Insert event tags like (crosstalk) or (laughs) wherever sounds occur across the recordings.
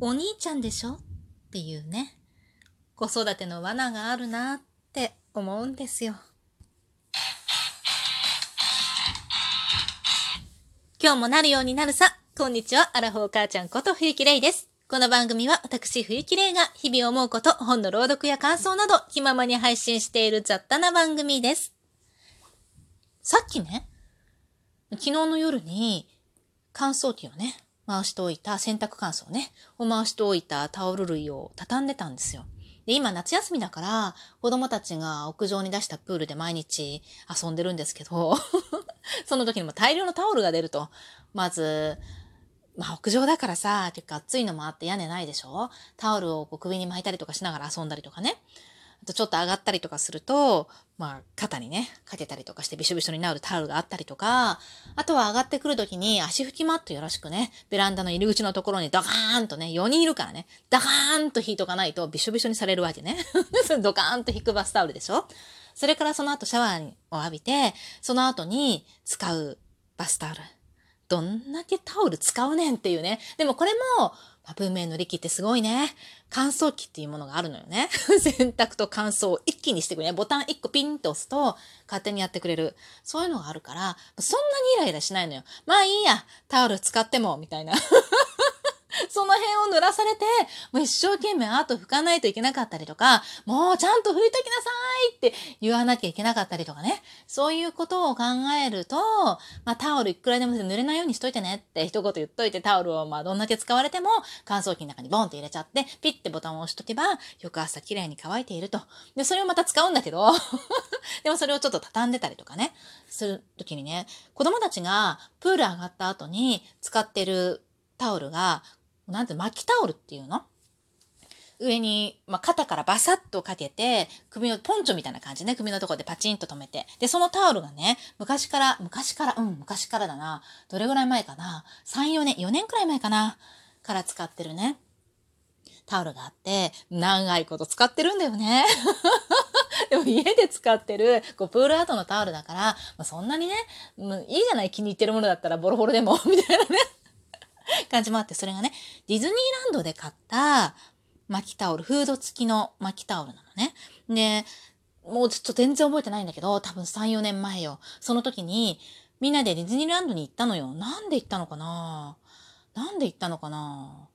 お兄ちゃんでしょ？っていうね、子育ての罠があるなって思うんですよ。今日もなるようになるさ。こんにちは、アラフォー母ちゃんこと冬木玲です。この番組は私冬木玲が日々思うこと、本の朗読や感想など気ままに配信している雑多な番組です。さっきね、昨日の夜に乾燥機をね、回しておいた洗濯乾燥ね、を回しておいたタオル類を畳んでたんですよ。で、今夏休みだから、子供たちが屋上に出したプールで毎日遊んでるんですけど、(laughs) その時にも大量のタオルが出ると、まず、まあ屋上だからさ、結構暑いのもあって屋根ないでしょ？タオルをこう首に巻いたりとかしながら遊んだりとかね。あとちょっと上がったりとかすると、まあ、肩にね、かけたりとかしてびしょびしょになるタオルがあったりとか、あとは上がってくるときに足拭きマットよろしくね、ベランダの入り口のところにドカーンとね、4人いるからね、ドカーンと引いとかないとびしょびしょにされるわけね。(laughs) ドカーンと引くバスタオルでしょ？それからその後シャワーを浴びて、その後に使うバスタオル。どんだけタオル使うねんっていうね。でもこれも、文明の利器ってすごいね。乾燥機っていうものがあるのよね。(laughs) 洗濯と乾燥を一気にしてくれね。ボタン1個ピンって押すと勝手にやってくれる。そういうのがあるから、そんなにイライラしないのよ。まあいいや、タオル使っても、みたいな。(laughs) その辺を濡らされて、もう一生懸命アート拭かないといけなかったりとか、もうちゃんと拭いときなさいって言わなきゃいけなかったりとかね。そういうことを考えると、まあタオルいくらでも濡れないようにしといてねって一言言っといてタオルをまあどんだけ使われても乾燥機の中にボンって入れちゃって、ピッてボタンを押しとけば、翌朝綺麗に乾いていると。で、それをまた使うんだけど、(laughs) でもそれをちょっと畳んでたりとかね、するときにね、子供たちがプール上がった後に使ってるタオルがなんて巻きタオルっていうの？上に、まあ、肩からバサッとかけて、首のポンチョみたいな感じね、首のところでパチンと止めて。で、そのタオルがね、昔から、昔から、うん、昔からだな。どれぐらい前かな？3、4年、4年くらい前かな？から使ってるね。タオルがあって、長いこと使ってるんだよね。(laughs) でも家で使ってる、こう、プールアートのタオルだから、まあ、そんなにね、いいじゃない？気に入ってるものだったらボロボロでも、(laughs) みたいなね。(laughs) 感じもあって、それがね、ディズニーランドで買った巻きタオル、フード付きの巻きタオルなのね。で、もうちょっと全然覚えてないんだけど、多分3、4年前よ。その時に、みんなでディズニーランドに行ったのよ。なんで行ったのかな？なんで行ったのかな？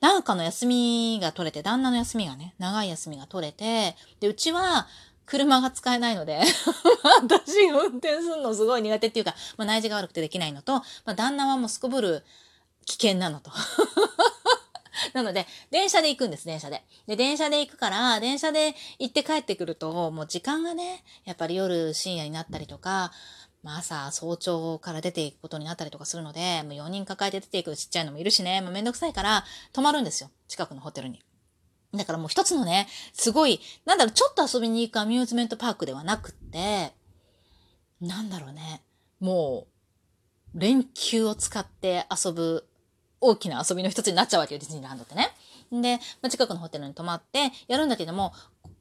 なんかの休みが取れて、旦那の休みがね、長い休みが取れて、で、うちは、車が使えないので (laughs) 私運転するのすごい苦手っていうか、まあ、内耳が悪くてできないのと、まあ、旦那はもうすこぶる危険なのと。(laughs) なので、電車で行くんです、電車で。で、電車で行くから、電車で行って帰ってくると、もう時間がね、やっぱり夜深夜になったりとか、まあ朝早朝から出ていくことになったりとかするので、もう4人抱えて出ていくちっちゃいのもいるしね、もうめんどくさいから泊まるんですよ。近くのホテルに。だからもう一つのね、すごい、なんだろう、ちょっと遊びに行くアミューズメントパークではなくって、なんだろうね、もう、連休を使って遊ぶ大きな遊びの一つになっちゃうわけよ、ディズニーランドってね。で、まあ、近くのホテルに泊まってやるんだけども、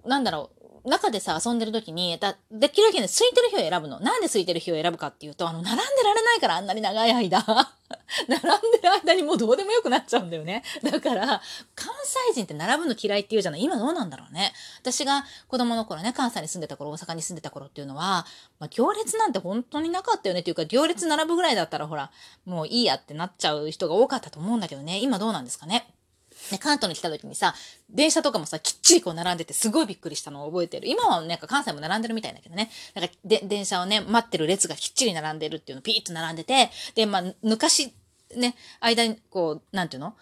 なんだろう、中でさ、遊んでる時に、だ、できるだけね、空いてる日を選ぶの。なんで空いてる日を選ぶかっていうと、あの、並んでられないから、あんなに長い間。(laughs) 並んでる間にもうどうでもよくなっちゃうんだよね。だから、関西人って並ぶの嫌いって言うじゃない今どうなんだろうね。私が子供の頃ね、関西に住んでた頃、大阪に住んでた頃っていうのは、まあ、行列なんて本当になかったよねっていうか、行列並ぶぐらいだったらほら、もういいやってなっちゃう人が多かったと思うんだけどね。今どうなんですかね？ね、関東に来た時にさ、電車とかもさ、きっちりこう並んでてすごいびっくりしたのを覚えてる。今はなんか関西も並んでるみたいだけどね。なんかで、電車をね、待ってる列がきっちり並んでるっていうのピーッと並んでて、で、まあ、抜かし、ね、間にこう、なんていうの？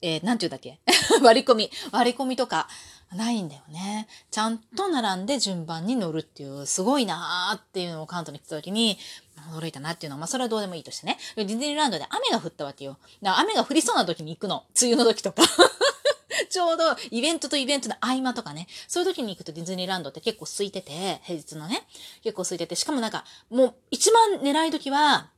えー、なんていうんだっけ？(laughs) 割り込み。割り込みとか、ないんだよね。ちゃんと並んで順番に乗るっていう、すごいなーっていうのを関東に来た時に、驚いたなっていうのは、まあそれはどうでもいいとしてね。ディズニーランドで雨が降ったわけよ。だから雨が降りそうな時に行くの。梅雨の時とか。(laughs) ちょうどイベントとイベントの合間とかね、そういう時に行くとディズニーランドって結構空いてて、平日のね、結構空いてて、しかもなんか、もう一番狙い時は、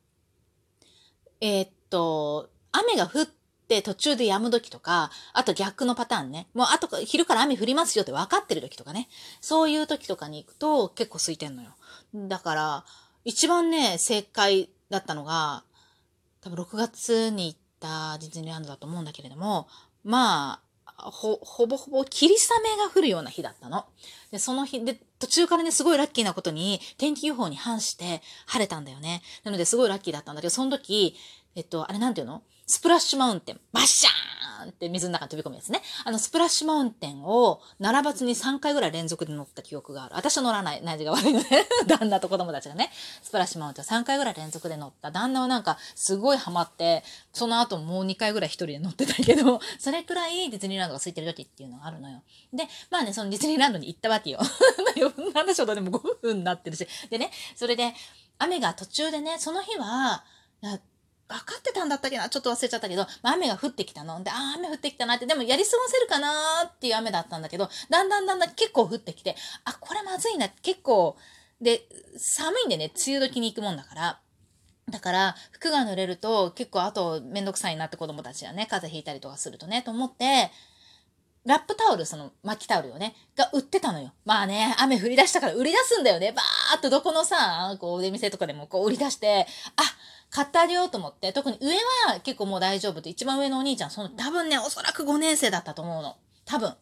えー、っと、雨が降って、途中で止む時とか、あと逆のパターンね。もうあと昼から雨降りますよって分かってる時とかね。そういう時とかに行くと結構空いてんのよ。だから、一番ね、正解だったのが、多分6月に行ったディズニーランドだと思うんだけれども、まあ、ほ、ほぼほぼ霧雨が降るような日だったの。で、その日、で、途中からね、すごいラッキーなことに、天気予報に反して晴れたんだよね。なので、すごいラッキーだったんだけど、その時、えっと、あれなんていうの？スプラッシュマウンテン、バッシャーンって水の中に飛び込むやつね。あの、スプラッシュマウンテンを、並ばずに3回ぐらい連続で乗った記憶がある。私は乗らない、内地が悪いのね。(laughs) 旦那と子供たちがね、スプラッシュマウンテンを3回ぐらい連続で乗った。旦那はなんか、すごいハマって、その後もう2回ぐらい一人で乗ってたけど、(laughs) それくらいディズニーランドが空いてる時っていうのがあるのよ。で、まあね、そのディズニーランドに行ったわけよ。(laughs) なんでしょう、でも5分になってるし。でね、それで、雨が途中でね、その日は、分かってたんだったっけな？ちょっと忘れちゃったけど、まあ、雨が降ってきたの。で、ああ、雨降ってきたなって、でもやり過ごせるかなっていう雨だったんだけど、だんだんだんだん結構降ってきて、あ、これまずいな。結構、で、寒いんでね、梅雨時に行くもんだから。だから、服が濡れると結構あとめんどくさいなって子供たちはね、風邪ひいたりとかするとね、と思って、ラップタオル、その巻きタオルをね、が売ってたのよ。まあね、雨降り出したから売り出すんだよね。バーっとどこのさ、こう、出店とかでもこう売り出して、あ、買ってあげようと思って、特に上は結構もう大丈夫で、一番上のお兄ちゃん、その多分ね、おそらく5年生だったと思うの。多分。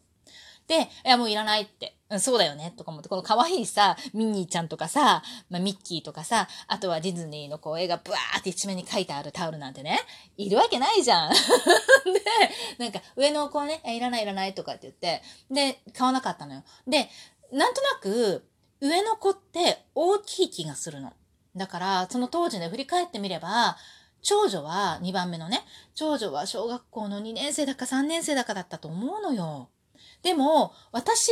で、いや、もういらないって。うん、そうだよね、とか思って、この可愛いさ、ミニーちゃんとかさ、まあ、ミッキーとかさ、あとはディズニーのこう絵がブワーって一面に書いてあるタオルなんてね、いるわけないじゃん。(laughs) で、なんか上の子はね、いらないいらないとかって言って、で、買わなかったのよ。で、なんとなく、上の子って大きい気がするの。だから、その当時ね、振り返ってみれば、長女は、2番目のね、長女は小学校の2年生だか3年生だかだったと思うのよ。でも、私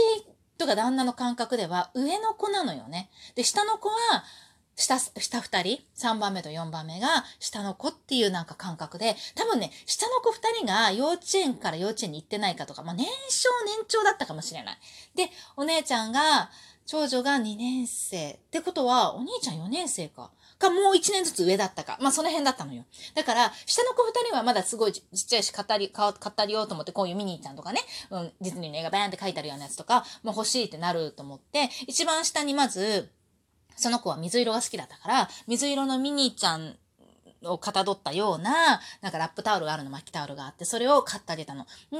とか旦那の感覚では上の子なのよね。で、下の子は、下、下二人、3番目と4番目が下の子っていうなんか感覚で、多分ね、下の子二人が幼稚園から幼稚園に行ってないかとか、まあ年少年長だったかもしれない。で、お姉ちゃんが、長女が2年生。ってことは、お兄ちゃん4年生か。か、もう1年ずつ上だったか。まあ、その辺だったのよ。だから、下の子2人はまだすごいちっちゃいし、語り、語りようと思って、こういうミニーちゃんとかね、うん、ディズニーの映画バーンって書いてあるようなやつとか、もう欲しいってなると思って、一番下にまず、その子は水色が好きだったから、水色のミニーちゃんをかたどったような、なんかラップタオルがあるの、巻きタオルがあって、それを買ってあげたの。で、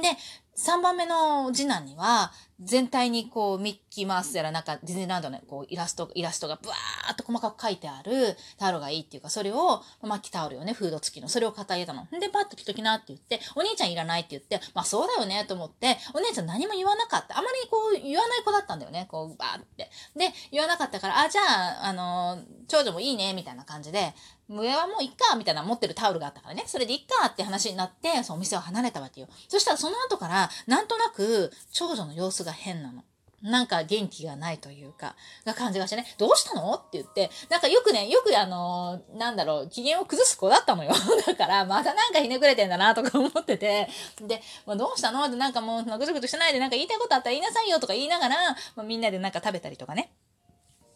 3番目の次男には、全体にこう、ミッキーマウスやらなんかディズニーランドのこう、イラスト、イラストがブワーっと細かく書いてあるタオルがいいっていうか、それを、巻きタオルよね、フード付きの。それを買ってあげたの。で、パッと着ときなって言って、お兄ちゃんいらないって言って、まあそうだよねと思って、お姉ちゃん何も言わなかった。あまりこう、言わない子だったんだよね、こう、バーって。で、言わなかったから、あ、じゃあ、あの、長女もいいね、みたいな感じで、上はもういっか、みたいな持ってるタオルがあったからね。それでいっかって話になって、そのお店を離れたわけよ。そしたらその後から、なんとなく、長女の様子が変なの。なんか元気がないというか、が感じがしてね、どうしたの？って言って、なんかよくね、よくあのー、なんだろう、機嫌を崩す子だったのよ。(laughs) だから、またなんかひねくれてんだなとか思ってて、で、まあ、どうしたの？ってなんかもう、ぐずぐずしてないでなんか言いたいことあったら言いなさいよとか言いながら、まあ、みんなでなんか食べたりとかね。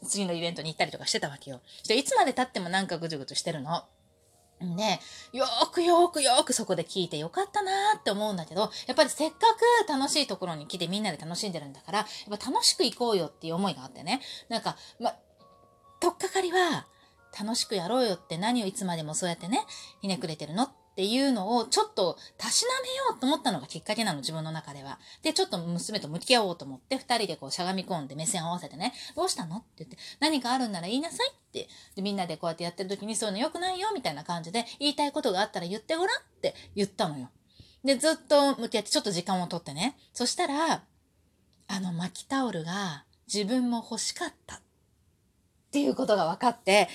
次のイベントに行ったりとかしてたわけよ。いつまで経ってもなんかぐずぐずしてるの？ね、よーくよーくよーくそこで聞いてよかったなーって思うんだけど、やっぱりせっかく楽しいところに来てみんなで楽しんでるんだから、やっぱ楽しく行こうよっていう思いがあってね。なんか、ま、とっかかりは、楽しくやろうよって何をいつまでもそうやってね、ひねくれてるの？っっていうのをちょっとたしなめようと思ったのがきっかけなの、自分の中では。で、ちょっと娘と向き合おうと思って、二人でこうしゃがみ込んで目線を合わせてね、どうしたの？って言って、何かあるんなら言いなさいって。で、みんなでこうやってやってる時にそういうの良くないよ、みたいな感じで、言いたいことがあったら言ってごらんって言ったのよ。で、ずっと向き合ってちょっと時間をとってね。そしたら、あの巻きタオルが自分も欲しかったっていうことが分かって、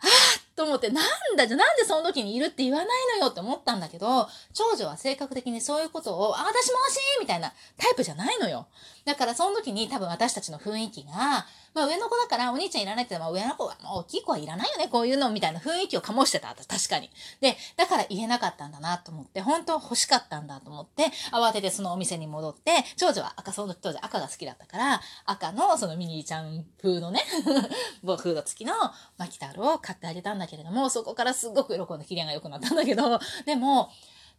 ああと思って、なんだじゃ、なんでその時にいるって言わないのよって思ったんだけど、長女は性格的にそういうことを、あ、私も欲しいみたいなタイプじゃないのよ。だからその時に多分私たちの雰囲気が、まあ上の子だからお兄ちゃんいらないって言ったら、まあ上の子は、もう大きい子はいらないよね、こういうのみたいな雰囲気を醸してた。確かに。で、だから言えなかったんだなと思って、本当欲しかったんだと思って、慌ててそのお店に戻って、長女は赤、その当時赤が好きだったから、赤のそのミニーちゃん風のね、(laughs) フード付きのマキタールを買ってあげたんだだけれども、そこからすごく喜んで機嫌が良くなったんだけど、でも、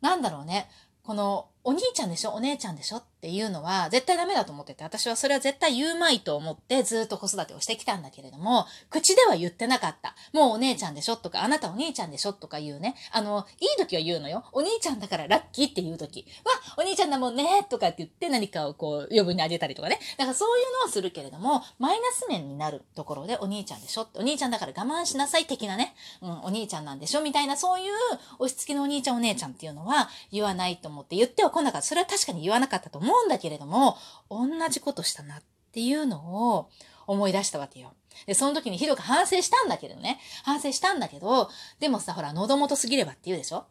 なんだろうね、この、お兄ちゃんでしょ？お姉ちゃんでしょ？っていうのは絶対ダメだと思ってて、私はそれは絶対言うまいと思ってずっと子育てをしてきたんだけれども、口では言ってなかった。もうお姉ちゃんでしょとか、あなたお兄ちゃんでしょとか言うね。あの、いい時は言うのよ。お兄ちゃんだからラッキーって言う時。わ、お兄ちゃんだもんねとかって言って何かをこう余分にあげたりとかね。だからそういうのをするけれども、マイナス面になるところでお兄ちゃんでしょお兄ちゃんだから我慢しなさい的なね。うん、お兄ちゃんなんでしょみたいなそういう押し付けのお兄ちゃんお姉ちゃんっていうのは言わないと思って言っては来なかった。それは確かに言わなかったと思う思うんだけれども、同じことしたなっていうのを思い出したわけよ。で、その時にひどく反省したんだけどね。反省したんだけど、でもさ、ほら、喉元すぎればって言うでしょ？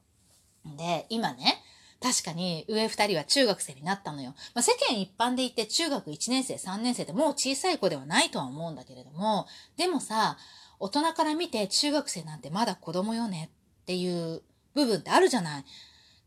で、今ね、確かに上二人は中学生になったのよ。まあ、世間一般で言って中学1年生、3年生ってもう小さい子ではないとは思うんだけれども、でもさ、大人から見て中学生なんてまだ子供よねっていう部分ってあるじゃない。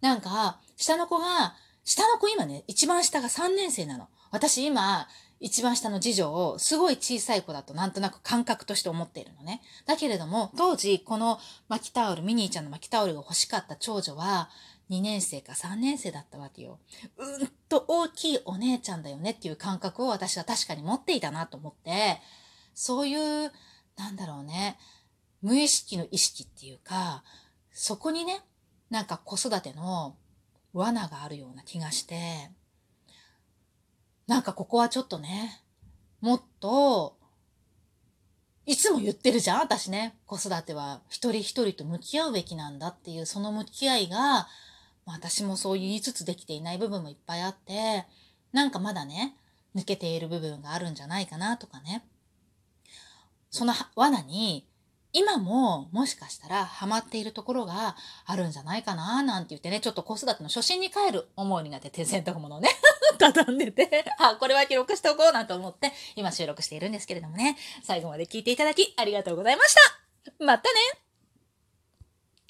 なんか、下の子が下の子今ね、一番下が3年生なの。私今、一番下の次女をすごい小さい子だとなんとなく感覚として思っているのね。だけれども、当時この巻きタオル、ミニーちゃんの巻きタオルが欲しかった長女は、2年生か3年生だったわけよ。うんと大きいお姉ちゃんだよねっていう感覚を私は確かに持っていたなと思って、そういう、なんだろうね、無意識の意識っていうか、そこにね、なんか子育ての罠があるような気がして、なんかここはちょっとね、もっと、いつも言ってるじゃん私ね。子育ては一人一人と向き合うべきなんだっていう、その向き合いが、私もそう言いつつできていない部分もいっぱいあって、なんかまだね、抜けている部分があるんじゃないかなとかね。その罠に今ももしかしたらハマっているところがあるんじゃないかななんて言ってね、ちょっと子育ての初心に帰る思いになって手洗濯物をね、(laughs) 畳んでて、あ、これは記録しておこうなんて思って今収録しているんですけれどもね、最後まで聞いていただきありがとうございました。またね。